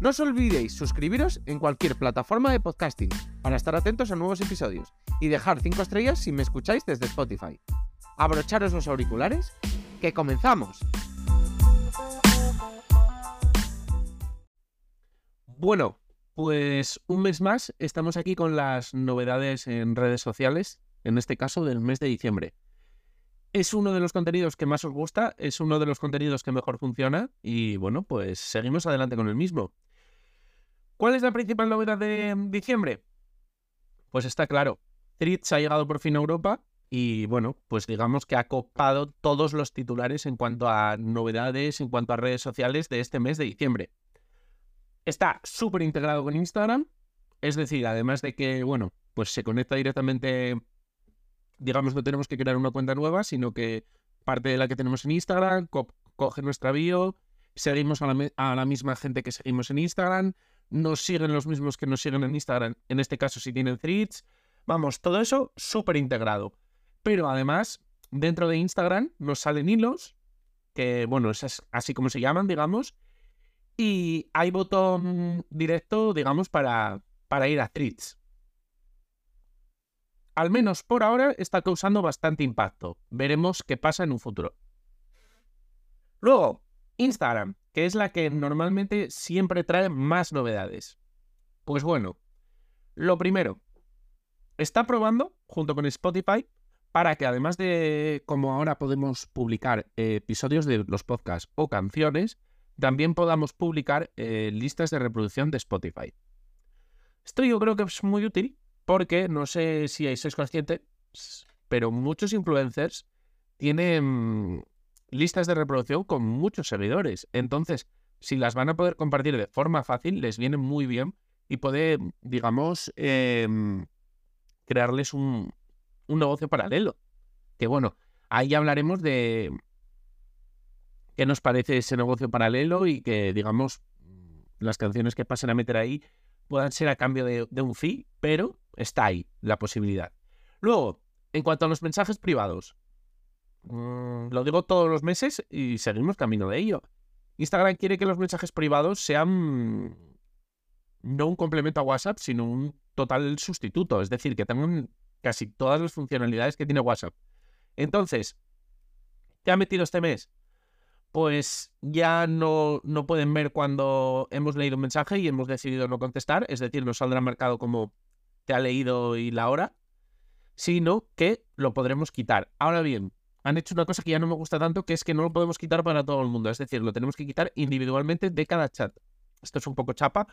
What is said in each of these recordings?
No os olvidéis suscribiros en cualquier plataforma de podcasting para estar atentos a nuevos episodios y dejar 5 estrellas si me escucháis desde Spotify. Abrocharos los auriculares, que comenzamos. Bueno, pues un mes más estamos aquí con las novedades en redes sociales, en este caso del mes de diciembre. Es uno de los contenidos que más os gusta, es uno de los contenidos que mejor funciona y bueno, pues seguimos adelante con el mismo. ¿Cuál es la principal novedad de diciembre? Pues está claro, Threads ha llegado por fin a Europa y bueno, pues digamos que ha copado todos los titulares en cuanto a novedades, en cuanto a redes sociales de este mes de diciembre. Está súper integrado con Instagram, es decir, además de que, bueno, pues se conecta directamente, digamos, no tenemos que crear una cuenta nueva, sino que parte de la que tenemos en Instagram, coge nuestra bio, seguimos a la misma gente que seguimos en Instagram, nos siguen los mismos que nos siguen en Instagram, en este caso si tienen threads. Vamos, todo eso súper integrado. Pero además, dentro de Instagram nos salen hilos, que bueno, es así como se llaman, digamos, y hay botón directo, digamos, para, para ir a threads. Al menos por ahora está causando bastante impacto. Veremos qué pasa en un futuro. Luego, Instagram que es la que normalmente siempre trae más novedades. Pues bueno, lo primero, está probando junto con Spotify para que además de como ahora podemos publicar eh, episodios de los podcasts o canciones, también podamos publicar eh, listas de reproducción de Spotify. Esto yo creo que es muy útil porque no sé si sois conscientes, pero muchos influencers tienen listas de reproducción con muchos seguidores. Entonces, si las van a poder compartir de forma fácil, les viene muy bien y puede, digamos, em, crearles un, negocio paralelo. Que bueno, ahí hablaremos de qué nos parece ese negocio paralelo y que, digamos, las canciones que pasen a meter ahí puedan ser a cambio de, un fee, pero está ahí la posibilidad. Luego, en cuanto a los mensajes privados, Mm, lo digo todos los meses y seguimos camino de ello. Instagram quiere que los mensajes privados sean no un complemento a WhatsApp, sino un total sustituto. Es decir, que tengan casi todas las funcionalidades que tiene WhatsApp. Entonces, ¿qué ha metido este mes? Pues ya no, no pueden ver cuando hemos leído un mensaje y hemos decidido no contestar. Es decir, nos saldrá marcado como te ha leído y la hora. Sino que lo podremos quitar. Ahora bien, han hecho una cosa que ya no me gusta tanto, que es que no lo podemos quitar para todo el mundo. Es decir, lo tenemos que quitar individualmente de cada chat. Esto es un poco chapa,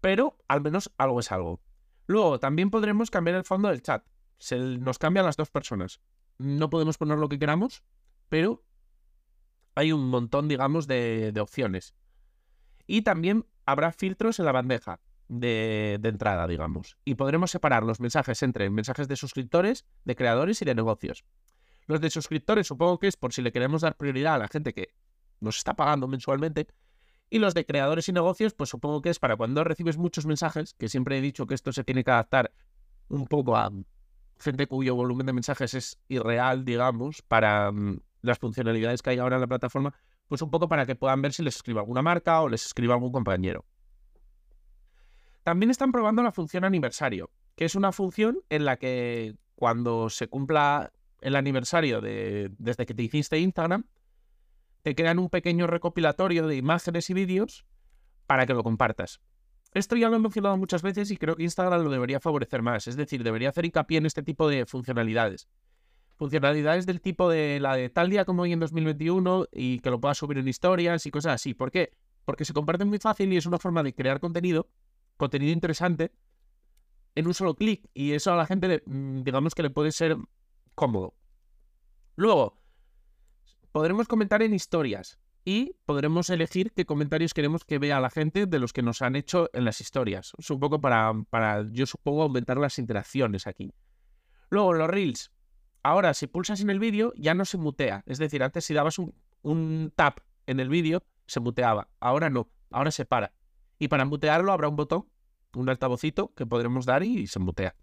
pero al menos algo es algo. Luego, también podremos cambiar el fondo del chat. Se nos cambian las dos personas. No podemos poner lo que queramos, pero hay un montón, digamos, de, opciones. Y también habrá filtros en la bandeja de, entrada, digamos. Y podremos separar los mensajes entre mensajes de suscriptores, de creadores y de negocios. Los de suscriptores supongo que es por si le queremos dar prioridad a la gente que nos está pagando mensualmente. Y los de creadores y negocios, pues supongo que es para cuando recibes muchos mensajes, que siempre he dicho que esto se tiene que adaptar un poco a gente cuyo volumen de mensajes es irreal, digamos, para mm, las funcionalidades que hay ahora en la plataforma, pues un poco para que puedan ver si les escribe alguna marca o les escribe algún compañero. También están probando la función aniversario, que es una función en la que cuando se cumpla el aniversario de, desde que te hiciste Instagram, te crean un pequeño recopilatorio de imágenes y vídeos para que lo compartas. Esto ya lo he mencionado muchas veces y creo que Instagram lo debería favorecer más, es decir, debería hacer hincapié en este tipo de funcionalidades. Funcionalidades del tipo de la de tal día como hoy en 2021 y que lo puedas subir en historias y cosas así. ¿Por qué? Porque se comparten muy fácil y es una forma de crear contenido, contenido interesante, en un solo clic. Y eso a la gente, mm, digamos que le puede ser cómodo. Luego, podremos comentar en historias y podremos elegir qué comentarios queremos que vea la gente de los que nos han hecho en las historias. Es un poco para, para yo supongo, aumentar las interacciones aquí. Luego, los reels. Ahora, si pulsas en el vídeo, ya no se mutea. Es decir, antes si dabas un, un tap en el vídeo, se muteaba. Ahora no, ahora se para. Y para mutearlo habrá un botón, un altavocito que podremos dar y se mutea.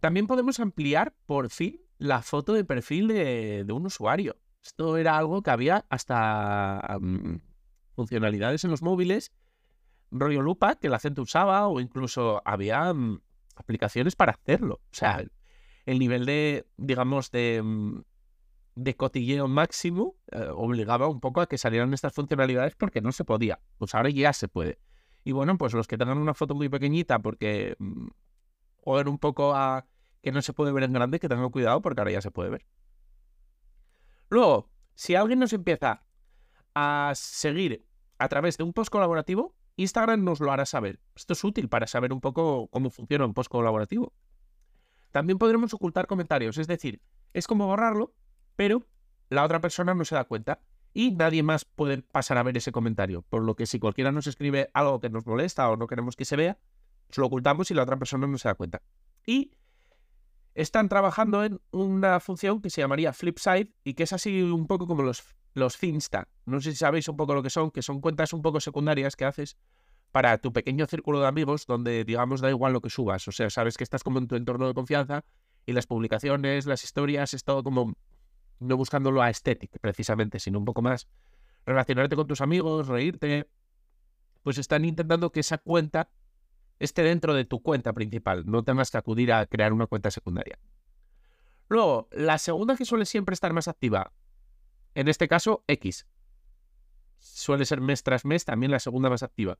También podemos ampliar por fin la foto de perfil de, un usuario. Esto era algo que había hasta funcionalidades en los móviles, rollo lupa, que la gente usaba, o incluso había mm, aplicaciones para hacerlo. O sea, el nivel de, digamos, de, mm, de cotilleo máximo eh, obligaba un poco a que salieran estas funcionalidades porque no se podía. Pues ahora ya se puede. Y bueno, pues los que tengan una foto muy pequeñita porque mm, joder un poco a que no se puede ver en grande, que tengan cuidado porque ahora ya se puede ver. Luego, si alguien nos empieza a seguir a través de un post colaborativo, Instagram nos lo hará saber. Esto es útil para saber un poco cómo funciona un post colaborativo. También podremos ocultar comentarios, es decir, es como borrarlo, pero la otra persona no se da cuenta y nadie más puede pasar a ver ese comentario. Por lo que si cualquiera nos escribe algo que nos molesta o no queremos que se vea, lo ocultamos y la otra persona no se da cuenta. Y están trabajando en una función que se llamaría Flipside y que es así un poco como los, los Finsta. No sé si sabéis un poco lo que son, que son cuentas un poco secundarias que haces para tu pequeño círculo de amigos donde, digamos, da igual lo que subas. O sea, sabes que estás como en tu entorno de confianza y las publicaciones, las historias, es todo como no buscando lo estético precisamente, sino un poco más relacionarte con tus amigos, reírte. Pues están intentando que esa cuenta esté dentro de tu cuenta principal, no tengas que acudir a crear una cuenta secundaria. Luego, la segunda que suele siempre estar más activa, en este caso X. Suele ser mes tras mes también la segunda más activa.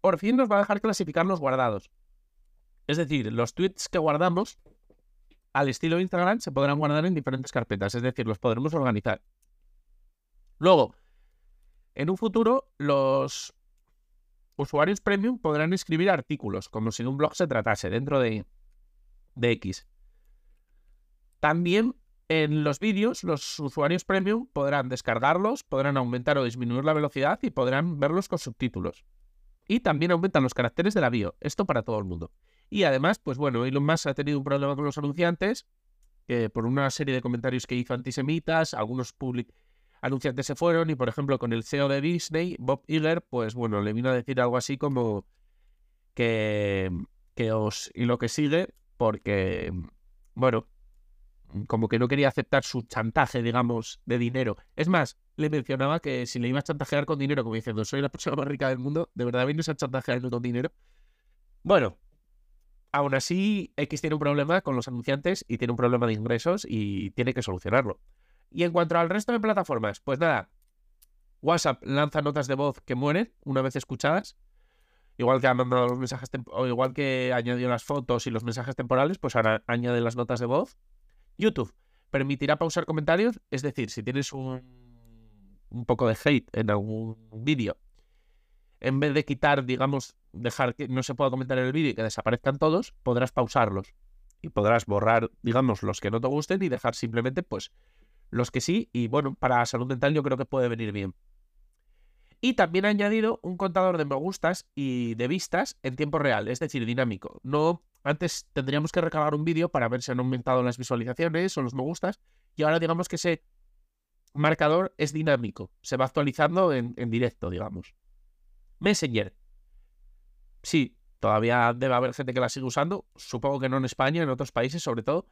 Por fin nos va a dejar clasificar los guardados. Es decir, los tweets que guardamos al estilo Instagram se podrán guardar en diferentes carpetas, es decir, los podremos organizar. Luego, en un futuro, los usuarios premium podrán escribir artículos, como si de un blog se tratase, dentro de, de X. También en los vídeos, los usuarios premium podrán descargarlos, podrán aumentar o disminuir la velocidad y podrán verlos con subtítulos. Y también aumentan los caracteres de la bio. Esto para todo el mundo. Y además, pues bueno, Elon Musk ha tenido un problema con los anunciantes, por una serie de comentarios que hizo antisemitas, algunos anunciantes se fueron y, por ejemplo, con el CEO de Disney, Bob Iger, pues bueno, le vino a decir algo así como que, que os... y lo que sigue, porque, bueno, como que no quería aceptar su chantaje, digamos, de dinero. Es más, le mencionaba que si le iba a chantajear con dinero, como diciendo, soy la persona más rica del mundo, de verdad vienes a chantajear con dinero. Bueno, Aún así, X tiene un problema con los anunciantes y tiene un problema de ingresos y tiene que solucionarlo. Y en cuanto al resto de plataformas, pues nada, WhatsApp lanza notas de voz que mueren una vez escuchadas. Igual que ha mandado los mensajes o igual que añadió las fotos y los mensajes temporales, pues ahora añade las notas de voz. YouTube permitirá pausar comentarios, es decir, si tienes un, un poco de hate en algún vídeo en vez de quitar, digamos, dejar que no se pueda comentar en el vídeo y que desaparezcan todos, podrás pausarlos. Y podrás borrar, digamos, los que no te gusten y dejar simplemente, pues, los que sí. Y bueno, para salud mental yo creo que puede venir bien. Y también ha añadido un contador de me gustas y de vistas en tiempo real, es decir, dinámico. No, antes tendríamos que recargar un vídeo para ver si han aumentado las visualizaciones o los me gustas. Y ahora digamos que ese marcador es dinámico. Se va actualizando en directo, digamos. Messenger. Sí, todavía debe haber gente que la sigue usando, supongo que no en España, en otros países sobre todo,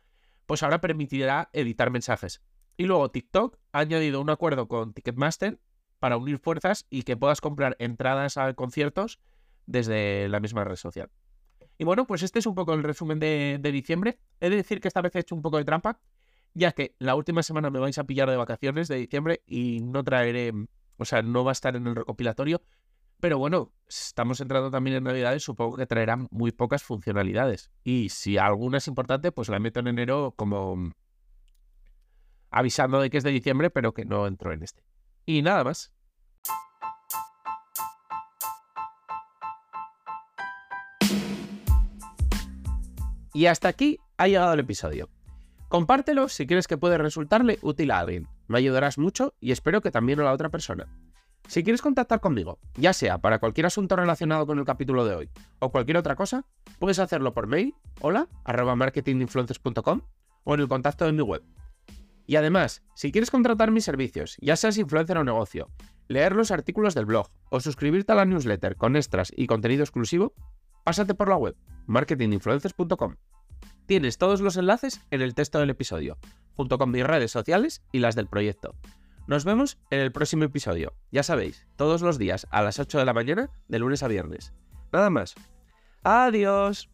pues ahora permitirá editar mensajes. Y luego TikTok ha añadido un acuerdo con Ticketmaster para unir fuerzas y que puedas comprar entradas a conciertos desde la misma red social. Y bueno, pues este es un poco el resumen de, diciembre. He de decir que esta vez he hecho un poco de trampa, ya que la última semana me vais a pillar de vacaciones de diciembre y no traeré, o sea, no va a estar en el recopilatorio, pero bueno, estamos entrando también en Navidades, supongo que traerán muy pocas funcionalidades. Y si alguna es importante, pues la meto en enero como avisando de que es de diciembre, pero que no entró en este. Y nada más. Y hasta aquí ha llegado el episodio. Compártelo si crees que puede resultarle útil a alguien. Me ayudarás mucho y espero que también a la otra persona. Si quieres contactar conmigo, ya sea para cualquier asunto relacionado con el capítulo de hoy o cualquier otra cosa, puedes hacerlo por mail, hola, marketinginfluencers.com o en el contacto de mi web. Y además, si quieres contratar mis servicios, ya seas influencer o negocio, leer los artículos del blog o suscribirte a la newsletter con extras y contenido exclusivo, pásate por la web marketinginfluencers.com. Tienes todos los enlaces en el texto del episodio, junto con mis redes sociales y las del proyecto. Nos vemos en el próximo episodio. Ya sabéis, todos los días a las 8 de la mañana, de lunes a viernes. Nada más. Adiós.